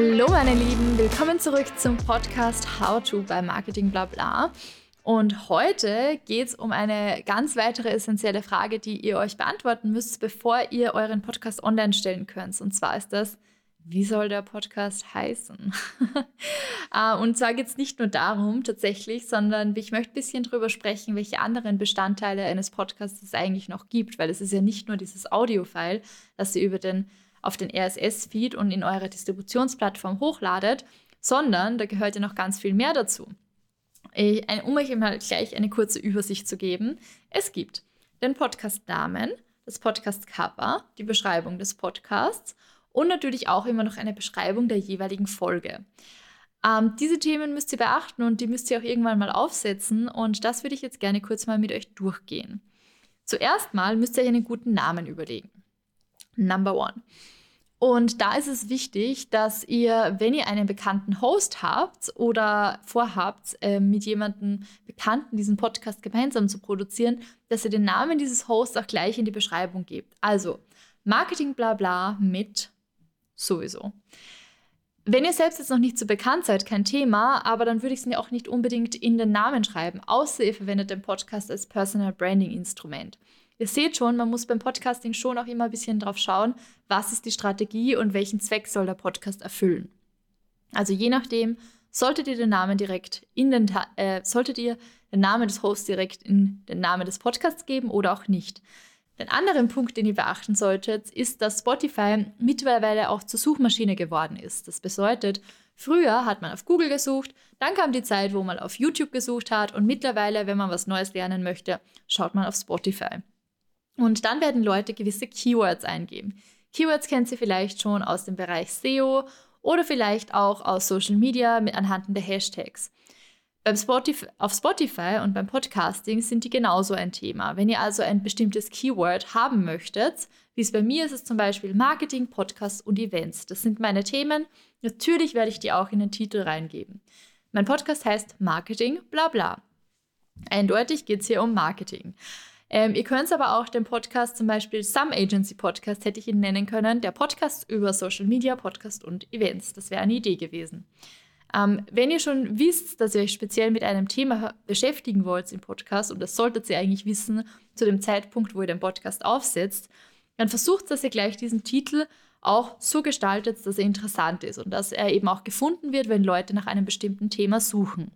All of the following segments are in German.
Hallo meine Lieben, willkommen zurück zum Podcast How to bei Marketing Blabla. Und heute geht es um eine ganz weitere essentielle Frage, die ihr euch beantworten müsst, bevor ihr euren Podcast online stellen könnt. Und zwar ist das, wie soll der Podcast heißen? Ah, und zwar geht es nicht nur darum tatsächlich, sondern ich möchte ein bisschen darüber sprechen, welche anderen Bestandteile eines Podcasts es eigentlich noch gibt, weil es ist ja nicht nur dieses Audio-File, das ihr über den, auf den RSS-Feed und in eurer Distributionsplattform hochladet, sondern da gehört ja noch ganz viel mehr dazu. Ich, um euch mal gleich eine kurze Übersicht zu geben, es gibt den Podcast-Namen, das Podcast-Cover, die Beschreibung des Podcasts und natürlich auch immer noch eine Beschreibung der jeweiligen Folge. Ähm, diese Themen müsst ihr beachten und die müsst ihr auch irgendwann mal aufsetzen und das würde ich jetzt gerne kurz mal mit euch durchgehen. Zuerst mal müsst ihr euch einen guten Namen überlegen. Number one. Und da ist es wichtig, dass ihr, wenn ihr einen bekannten Host habt oder vorhabt, äh, mit jemandem Bekannten diesen Podcast gemeinsam zu produzieren, dass ihr den Namen dieses Hosts auch gleich in die Beschreibung gebt. Also Marketing bla bla mit sowieso. Wenn ihr selbst jetzt noch nicht so bekannt seid, kein Thema, aber dann würde ich es mir auch nicht unbedingt in den Namen schreiben, außer ihr verwendet den Podcast als Personal Branding Instrument. Ihr seht schon, man muss beim Podcasting schon auch immer ein bisschen drauf schauen, was ist die Strategie und welchen Zweck soll der Podcast erfüllen. Also je nachdem, solltet ihr den Namen direkt in den, äh, solltet ihr den Namen des Hosts direkt in den Namen des Podcasts geben oder auch nicht. Den anderen Punkt, den ihr beachten solltet, ist, dass Spotify mittlerweile auch zur Suchmaschine geworden ist. Das bedeutet, früher hat man auf Google gesucht, dann kam die Zeit, wo man auf YouTube gesucht hat und mittlerweile, wenn man was Neues lernen möchte, schaut man auf Spotify. Und dann werden Leute gewisse Keywords eingeben. Keywords kennt ihr vielleicht schon aus dem Bereich SEO oder vielleicht auch aus Social Media mit anhand der Hashtags. Spotify, auf Spotify und beim Podcasting sind die genauso ein Thema. Wenn ihr also ein bestimmtes Keyword haben möchtet, wie es bei mir ist, ist zum Beispiel Marketing, Podcasts und Events. Das sind meine Themen. Natürlich werde ich die auch in den Titel reingeben. Mein Podcast heißt Marketing, bla bla. Eindeutig geht es hier um Marketing. Ähm, ihr könnt aber auch den Podcast, zum Beispiel Some Agency Podcast, hätte ich ihn nennen können, der Podcast über Social Media, Podcast und Events. Das wäre eine Idee gewesen. Ähm, wenn ihr schon wisst, dass ihr euch speziell mit einem Thema beschäftigen wollt im Podcast, und das solltet ihr eigentlich wissen zu dem Zeitpunkt, wo ihr den Podcast aufsetzt, dann versucht, dass ihr gleich diesen Titel auch so gestaltet, dass er interessant ist und dass er eben auch gefunden wird, wenn Leute nach einem bestimmten Thema suchen.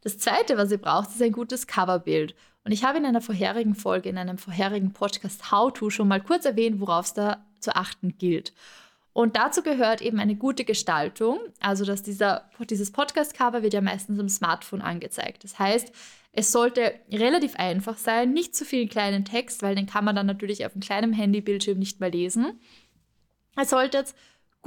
Das zweite, was ihr braucht, ist ein gutes Coverbild. Und ich habe in einer vorherigen Folge, in einem vorherigen Podcast How to schon mal kurz erwähnt, worauf es da zu achten gilt. Und dazu gehört eben eine gute Gestaltung. Also, dass dieser, dieses Podcast-Cover wird ja meistens am Smartphone angezeigt. Das heißt, es sollte relativ einfach sein, nicht zu viel kleinen Text, weil den kann man dann natürlich auf einem kleinen Handybildschirm nicht mehr lesen. Es sollte jetzt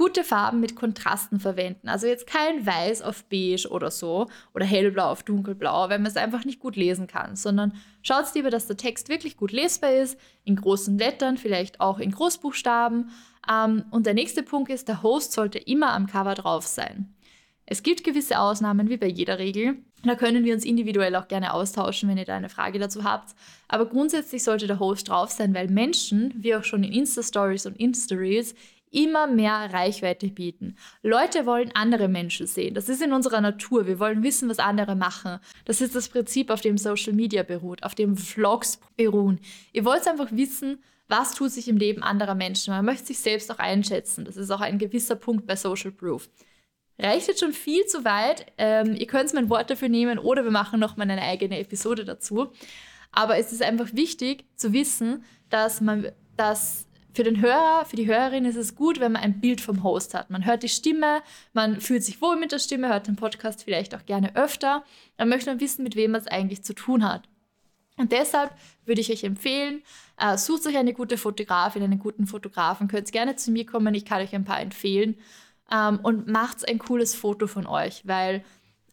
gute Farben mit Kontrasten verwenden. Also jetzt kein Weiß auf Beige oder so oder hellblau auf dunkelblau, wenn man es einfach nicht gut lesen kann, sondern schaut lieber, dass der Text wirklich gut lesbar ist, in großen Lettern, vielleicht auch in Großbuchstaben, ähm, und der nächste Punkt ist, der Host sollte immer am Cover drauf sein. Es gibt gewisse Ausnahmen, wie bei jeder Regel. Da können wir uns individuell auch gerne austauschen, wenn ihr da eine Frage dazu habt. Aber grundsätzlich sollte der Host drauf sein, weil Menschen, wie auch schon in Insta-Stories und Insta-Reels, immer mehr Reichweite bieten. Leute wollen andere Menschen sehen. Das ist in unserer Natur. Wir wollen wissen, was andere machen. Das ist das Prinzip, auf dem Social Media beruht, auf dem Vlogs beruhen. Ihr wollt einfach wissen, was tut sich im Leben anderer Menschen. Man möchte sich selbst auch einschätzen. Das ist auch ein gewisser Punkt bei Social Proof. Reicht jetzt schon viel zu weit. Ähm, ihr könnt mein Wort dafür nehmen oder wir machen nochmal eine eigene Episode dazu. Aber es ist einfach wichtig zu wissen, dass man, dass für den Hörer, für die Hörerin ist es gut, wenn man ein Bild vom Host hat. Man hört die Stimme, man fühlt sich wohl mit der Stimme, hört den Podcast vielleicht auch gerne öfter. Dann möchte man wissen, mit wem man es eigentlich zu tun hat. Und deshalb würde ich euch empfehlen, äh, sucht euch eine gute Fotografin, einen guten Fotografen, könnt gerne zu mir kommen, ich kann euch ein paar empfehlen ähm, und macht ein cooles Foto von euch, weil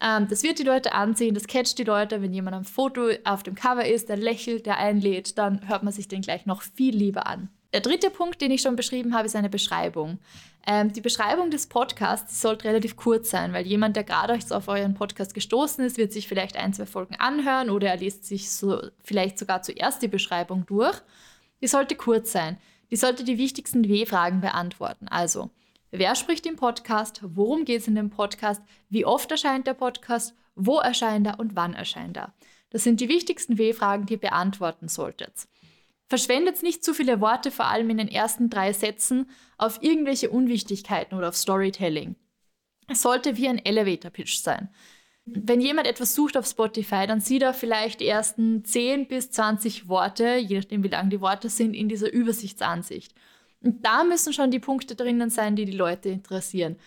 ähm, das wird die Leute ansehen, das catcht die Leute, wenn jemand am Foto auf dem Cover ist, der lächelt, der einlädt, dann hört man sich den gleich noch viel lieber an. Der dritte Punkt, den ich schon beschrieben habe, ist eine Beschreibung. Ähm, die Beschreibung des Podcasts sollte relativ kurz sein, weil jemand, der gerade auf euren Podcast gestoßen ist, wird sich vielleicht ein, zwei Folgen anhören oder er liest sich so vielleicht sogar zuerst die Beschreibung durch. Die sollte kurz sein. Die sollte die wichtigsten W-Fragen beantworten. Also, wer spricht im Podcast, worum geht es in dem Podcast, wie oft erscheint der Podcast, wo erscheint er und wann erscheint er. Das sind die wichtigsten W-Fragen, die ihr beantworten solltet. Verschwendet nicht zu viele Worte, vor allem in den ersten drei Sätzen, auf irgendwelche Unwichtigkeiten oder auf Storytelling. Es sollte wie ein Elevator-Pitch sein. Wenn jemand etwas sucht auf Spotify, dann sieht er vielleicht die ersten 10 bis 20 Worte, je nachdem wie lang die Worte sind, in dieser Übersichtsansicht. Und da müssen schon die Punkte drinnen sein, die die Leute interessieren.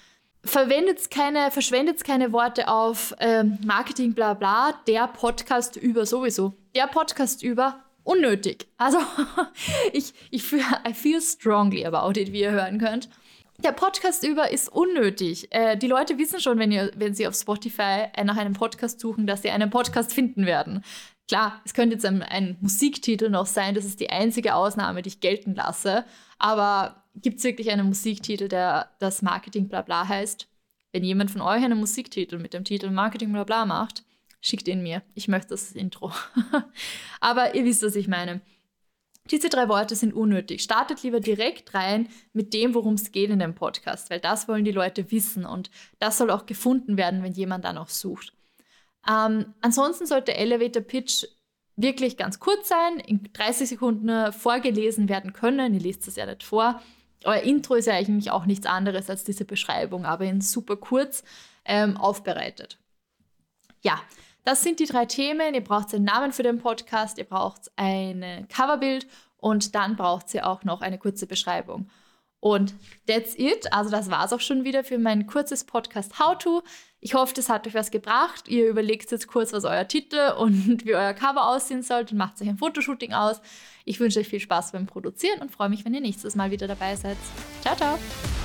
Verwendet keine, verschwendet keine Worte auf ähm, Marketing, bla bla, der Podcast über sowieso. Der Podcast über unnötig. Also ich, ich feel, I feel strongly about it, wie ihr hören könnt. Der Podcast über ist unnötig. Äh, die Leute wissen schon, wenn, ihr, wenn sie auf Spotify nach einem Podcast suchen, dass sie einen Podcast finden werden. Klar, es könnte jetzt ein, ein Musiktitel noch sein, das ist die einzige Ausnahme, die ich gelten lasse. Aber gibt es wirklich einen Musiktitel, der das Marketing Blabla heißt? Wenn jemand von euch einen Musiktitel mit dem Titel Marketing Blabla macht, schickt ihn mir. Ich möchte das Intro. Aber ihr wisst, was ich meine. Diese drei Worte sind unnötig. Startet lieber direkt rein mit dem, worum es geht in dem Podcast, weil das wollen die Leute wissen und das soll auch gefunden werden, wenn jemand dann auch sucht. Ähm, ansonsten sollte Elevator Pitch wirklich ganz kurz sein, in 30 Sekunden vorgelesen werden können. Ihr liest es ja nicht vor. Euer Intro ist ja eigentlich auch nichts anderes als diese Beschreibung, aber in super kurz ähm, aufbereitet. Ja, das sind die drei Themen. Ihr braucht einen Namen für den Podcast, ihr braucht ein Coverbild und dann braucht ihr auch noch eine kurze Beschreibung. Und that's it. Also das war es auch schon wieder für mein kurzes Podcast How to. Ich hoffe, das hat euch was gebracht. Ihr überlegt jetzt kurz, was euer Titel und wie euer Cover aussehen sollte und macht euch ein Fotoshooting aus. Ich wünsche euch viel Spaß beim Produzieren und freue mich, wenn ihr nächstes Mal wieder dabei seid. Ciao, ciao!